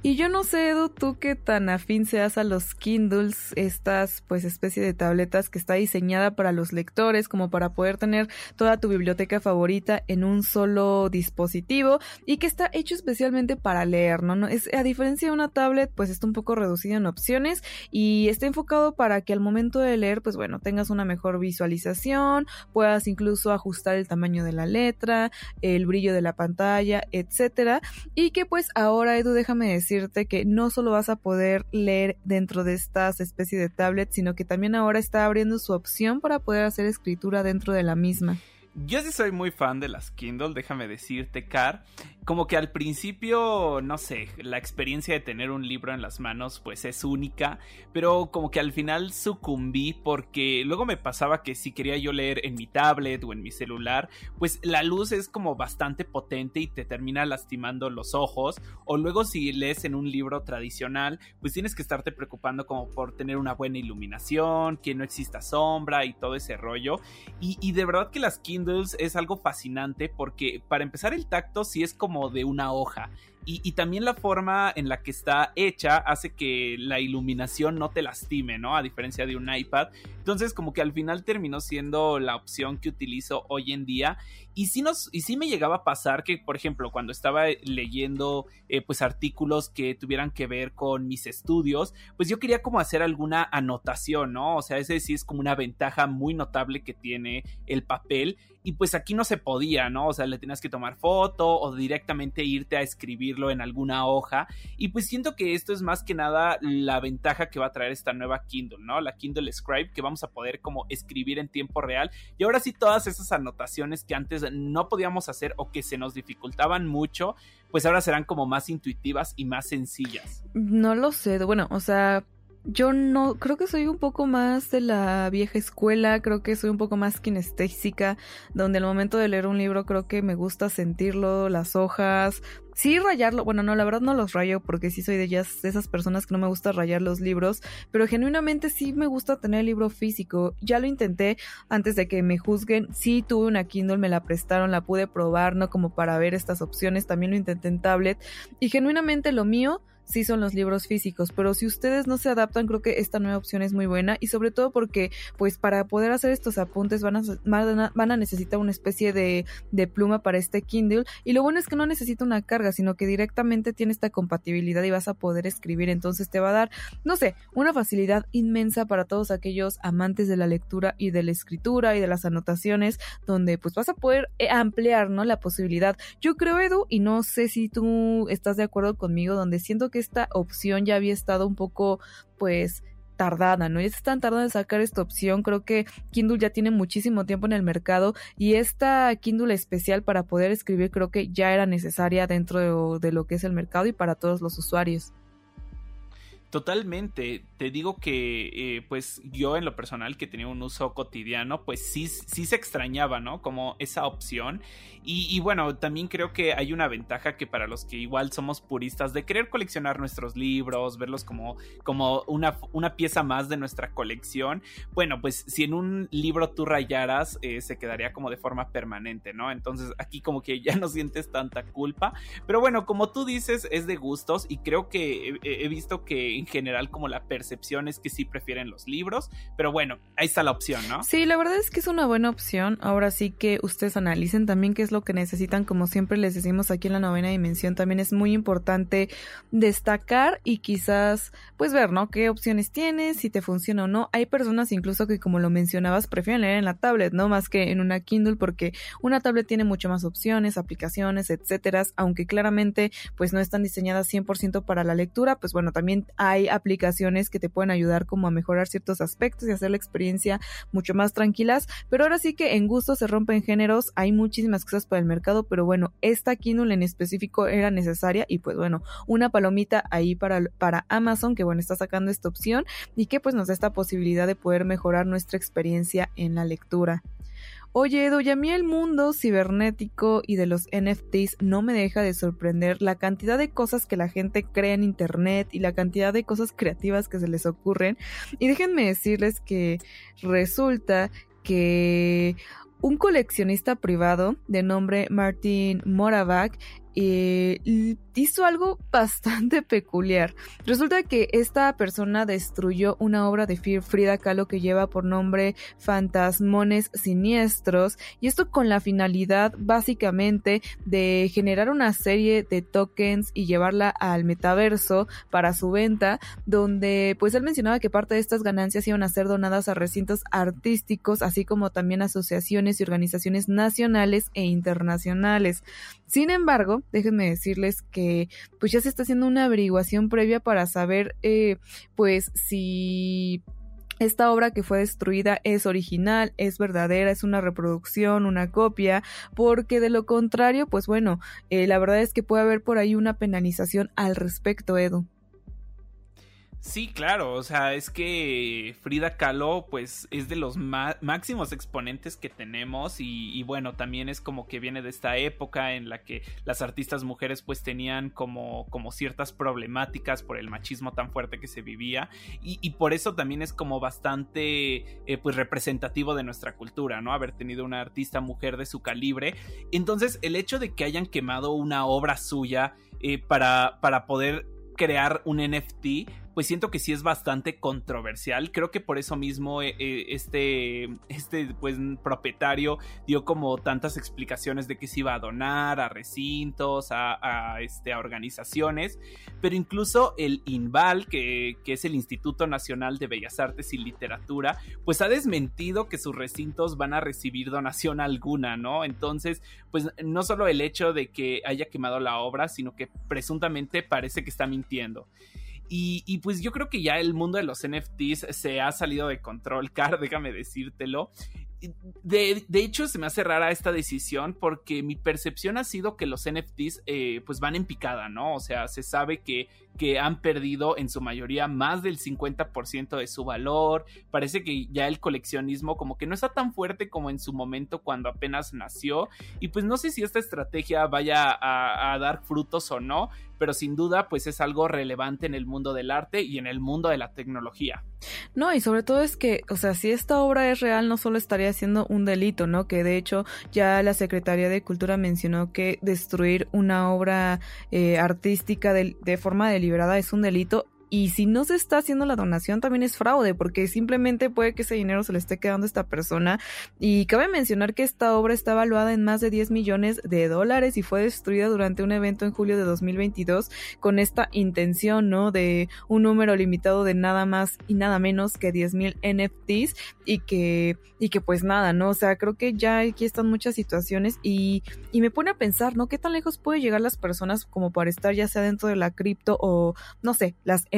Y yo no sé, Edu, tú qué tan afín seas a los Kindles, estas pues especie de tabletas que está diseñada para los lectores, como para poder tener toda tu biblioteca favorita en un solo dispositivo y que está hecho especialmente para leer, ¿no? no es, a diferencia de una tablet, pues está un poco reducido en opciones y está enfocado para que al momento de leer, pues bueno, tengas una mejor visualización, puedas incluso ajustar el tamaño de la letra, el brillo de la pantalla, etcétera, y que pues ahora, Edu, déjame decir decirte que no solo vas a poder leer dentro de estas especies de tablets, sino que también ahora está abriendo su opción para poder hacer escritura dentro de la misma. Yo sí soy muy fan de las Kindle, déjame decirte, Car. Como que al principio, no sé, la experiencia de tener un libro en las manos pues es única, pero como que al final sucumbí porque luego me pasaba que si quería yo leer en mi tablet o en mi celular, pues la luz es como bastante potente y te termina lastimando los ojos, o luego si lees en un libro tradicional, pues tienes que estarte preocupando como por tener una buena iluminación, que no exista sombra y todo ese rollo, y, de verdad que las Kindle es algo fascinante porque para empezar el tacto sí es como de una hoja y, también la forma en la que está hecha hace que la iluminación no te lastime, ¿no? A diferencia de un iPad. Entonces como que al final terminó siendo la opción que utilizo hoy en día. Y sí, nos, y sí me llegaba a pasar que, por ejemplo, cuando estaba leyendo eh, pues artículos que tuvieran que ver con mis estudios, pues yo quería como hacer alguna anotación, ¿no? O sea, ese sí es como una ventaja muy notable que tiene el papel. Y pues aquí no se podía, ¿no? O sea, le tenías que tomar foto o directamente irte a escribir en alguna hoja. Y pues siento que esto es más que nada la ventaja que va a traer esta nueva Kindle, ¿no? La Kindle Scribe, que vamos a poder como escribir en tiempo real. Y ahora sí, todas esas anotaciones que antes no podíamos hacer o que se nos dificultaban mucho, pues ahora serán como más intuitivas y más sencillas. No lo sé, bueno, o sea, yo no, creo que soy un poco más de la vieja escuela, creo que soy un poco más kinestésica, donde al momento de leer un libro creo que me gusta sentirlo, las hojas, sí rayarlo, bueno, no, la verdad no los rayo porque sí soy de, esas personas que no me gusta rayar los libros, pero genuinamente sí me gusta tener el libro físico. Ya lo intenté antes de que me juzguen, sí tuve una Kindle, me la prestaron, la pude probar, no como para ver estas opciones, también lo intenté en tablet y genuinamente lo mío sí son los libros físicos, pero si ustedes no se adaptan, creo que esta nueva opción es muy buena y sobre todo porque, pues, para poder hacer estos apuntes van a, van a, necesitar una especie de, de, pluma para este Kindle y lo bueno es que no necesita una carga, sino que directamente tiene esta compatibilidad y vas a poder escribir, entonces te va a dar, no sé, una facilidad inmensa para todos aquellos amantes de la lectura y de la escritura y de las anotaciones, donde pues vas a poder eh, ampliar, ¿no? La posibilidad. Yo creo, Edu, y no sé si tú estás de acuerdo conmigo, donde siento que esta opción ya había estado un poco, pues, tardada, ¿no? Ya se están tardando en sacar esta opción. Creo que Kindle ya tiene muchísimo tiempo en el mercado y esta Kindle especial para poder escribir creo que ya era necesaria dentro de, de lo que es el mercado y para todos los usuarios. Totalmente, te digo que eh, pues yo en lo personal que tenía un uso cotidiano pues sí, sí se extrañaba, ¿no? Como esa opción y, bueno, también creo que hay una ventaja que para los que igual somos puristas de querer coleccionar nuestros libros, verlos como, como una, una pieza más de nuestra colección, bueno pues si en un libro tú rayaras eh, se quedaría como de forma permanente, ¿no? Entonces aquí como que ya no sientes tanta culpa, pero bueno, como tú dices es de gustos y creo que he visto que en general como la percepción es que sí prefieren los libros, pero bueno, ahí está la opción, ¿no? Sí, la verdad es que es una buena opción. Ahora sí que ustedes analicen también qué es lo que necesitan, como siempre les decimos aquí en la novena dimensión, también es muy importante destacar y quizás pues ver, ¿no? ¿Qué opciones tienes? Si te funciona o no. Hay personas incluso que como lo mencionabas prefieren leer en la tablet, ¿no? Más que en una Kindle porque una tablet tiene mucho más opciones, aplicaciones, etcétera, aunque claramente pues no están diseñadas 100% para la lectura, pues bueno, también hay aplicaciones que te pueden ayudar como a mejorar ciertos aspectos y hacer la experiencia mucho más tranquilas, pero ahora sí que en gusto se rompen géneros, hay muchísimas cosas para el mercado, pero bueno, esta Kindle en específico era necesaria y pues bueno, una palomita ahí para, para Amazon que bueno, está sacando esta opción y que pues nos da esta posibilidad de poder mejorar nuestra experiencia en la lectura. Oye, Edu, y a mí el mundo cibernético y de los NFTs no me deja de sorprender la cantidad de cosas que la gente crea en Internet y la cantidad de cosas creativas que se les ocurren. Y déjenme decirles que resulta que un coleccionista privado de nombre Martin Moravak eh, hizo algo bastante peculiar. Resulta que esta persona destruyó una obra de Frida Kahlo que lleva por nombre Fantasmones Siniestros y esto con la finalidad básicamente de generar una serie de tokens y llevarla al metaverso para su venta donde pues él mencionaba que parte de estas ganancias iban a ser donadas a recintos artísticos así como también asociaciones y organizaciones nacionales e internacionales. Sin embargo, déjenme decirles que pues ya se está haciendo una averiguación previa para saber eh, pues si esta obra que fue destruida es original, es verdadera, es una reproducción, una copia, porque de lo contrario, pues bueno, eh, la verdad es que puede haber por ahí una penalización al respecto, Edu. Sí, claro, o sea, es que Frida Kahlo pues es de los máximos exponentes que tenemos y, bueno, también es como que viene de esta época en la que las artistas mujeres pues tenían como, como ciertas problemáticas por el machismo tan fuerte que se vivía y, y por eso también es como bastante eh, pues representativo de nuestra cultura, ¿no? Haber tenido una artista mujer de su calibre. Entonces el hecho de que hayan quemado una obra suya eh, para, para poder crear un NFT pues siento que sí es bastante controversial. Creo que por eso mismo eh, eh, este, este pues, propietario dio como tantas explicaciones de que se iba a donar a recintos, a, este, a organizaciones, pero incluso el INVAL, que, que es el Instituto Nacional de Bellas Artes y Literatura, pues ha desmentido que sus recintos van a recibir donación alguna, ¿no? Entonces, pues no solo el hecho de que haya quemado la obra, sino que presuntamente parece que está mintiendo. Y, pues yo creo que ya el mundo de los NFTs se ha salido de control, Car, déjame decírtelo. De, hecho, se me hace rara esta decisión porque mi percepción ha sido que los NFTs eh, pues van en picada, ¿no? O sea, se sabe que, que han perdido en su mayoría más del 50% de su valor. Parece que ya el coleccionismo como que no está tan fuerte como en su momento cuando apenas nació. Y pues no sé si esta estrategia vaya a dar frutos o no, pero sin duda pues es algo relevante en el mundo del arte y en el mundo de la tecnología. No, y sobre todo es que, o sea, si esta obra es real, no solo estaría haciendo un delito, ¿no? Que de hecho ya la Secretaría de Cultura mencionó que destruir una obra eh, artística de, de forma deliberada es un delito y si no se está haciendo la donación, también es fraude, porque simplemente puede que ese dinero se le esté quedando a esta persona. Y cabe mencionar que esta obra está evaluada en más de 10 millones de dólares y fue destruida durante un evento en julio de 2022 con esta intención, ¿no? De un número limitado de nada más y nada menos que 10 mil NFTs y que, y que pues nada, ¿no? O sea, creo que ya aquí están muchas situaciones y, y me pone a pensar, ¿no? ¿Qué tan lejos puede llegar las personas como para estar ya sea dentro de la cripto o, no sé, las NFTs,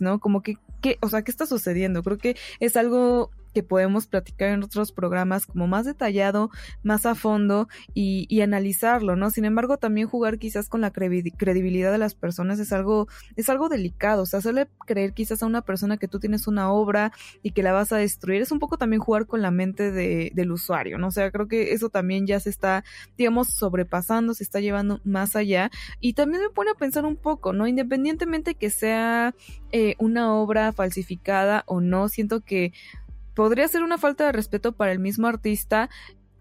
¿no? Como que, ¿qué, o sea, ¿qué está sucediendo? Creo que es algo que podemos platicar en otros programas como más detallado, más a fondo y, y analizarlo, ¿no? Sin embargo, también jugar quizás con la credibilidad de las personas es algo, es algo delicado, o sea, hacerle creer quizás a una persona que tú tienes una obra y que la vas a destruir, es un poco también jugar con la mente de, del usuario, ¿no? O sea, creo que eso también ya se está, digamos, sobrepasando, se está llevando más allá y también me pone a pensar un poco, ¿no? Independientemente que sea eh, una obra falsificada o no, siento que podría ser una falta de respeto para el mismo artista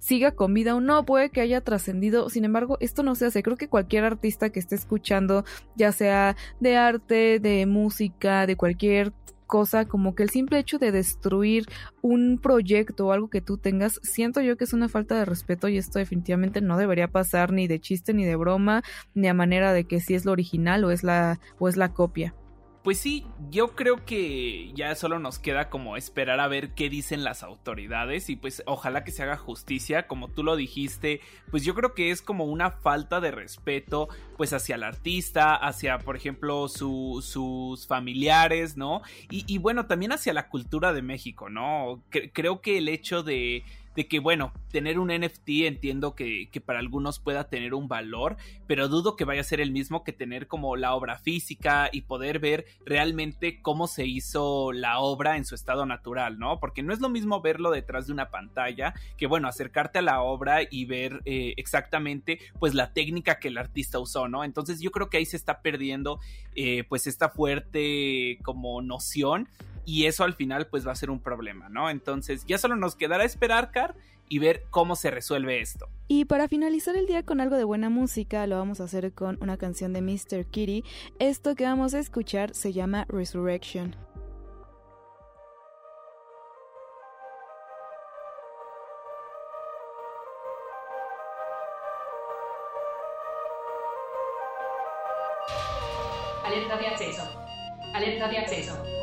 siga con vida o no, puede que haya trascendido, sin embargo, esto no se hace. Creo que cualquier artista que esté escuchando, ya sea de arte, de música, de cualquier cosa, como que el simple hecho de destruir un proyecto o algo que tú tengas, siento yo que es una falta de respeto y esto definitivamente no debería pasar ni de chiste ni de broma, ni a manera de que si es lo original o es la o es la copia. Pues sí, yo creo que ya solo nos queda como esperar a ver qué dicen las autoridades y pues ojalá que se haga justicia, como tú lo dijiste, pues yo creo que es como una falta de respeto pues hacia el artista, hacia por ejemplo sus familiares, ¿no? Y, y, bueno, también hacia la cultura de México, ¿no? creo que el hecho de de que, bueno, tener un NFT entiendo que, que, para algunos pueda tener un valor, pero dudo que vaya a ser el mismo que tener como la obra física y poder ver realmente cómo se hizo la obra en su estado natural, ¿no? Porque no es lo mismo verlo detrás de una pantalla que, bueno, acercarte a la obra y ver eh, exactamente, pues, la técnica que el artista usó, ¿no? Entonces yo creo que ahí se está perdiendo, eh, pues, esta fuerte como noción y eso al final pues va a ser un problema, ¿no? Entonces ya solo nos quedará esperar, Car, y ver cómo se resuelve esto. Y para finalizar el día con algo de buena música, lo vamos a hacer con una canción de Mr. Kitty. Esto que vamos a escuchar se llama Resurrection. Alerta de acceso. Alerta de acceso.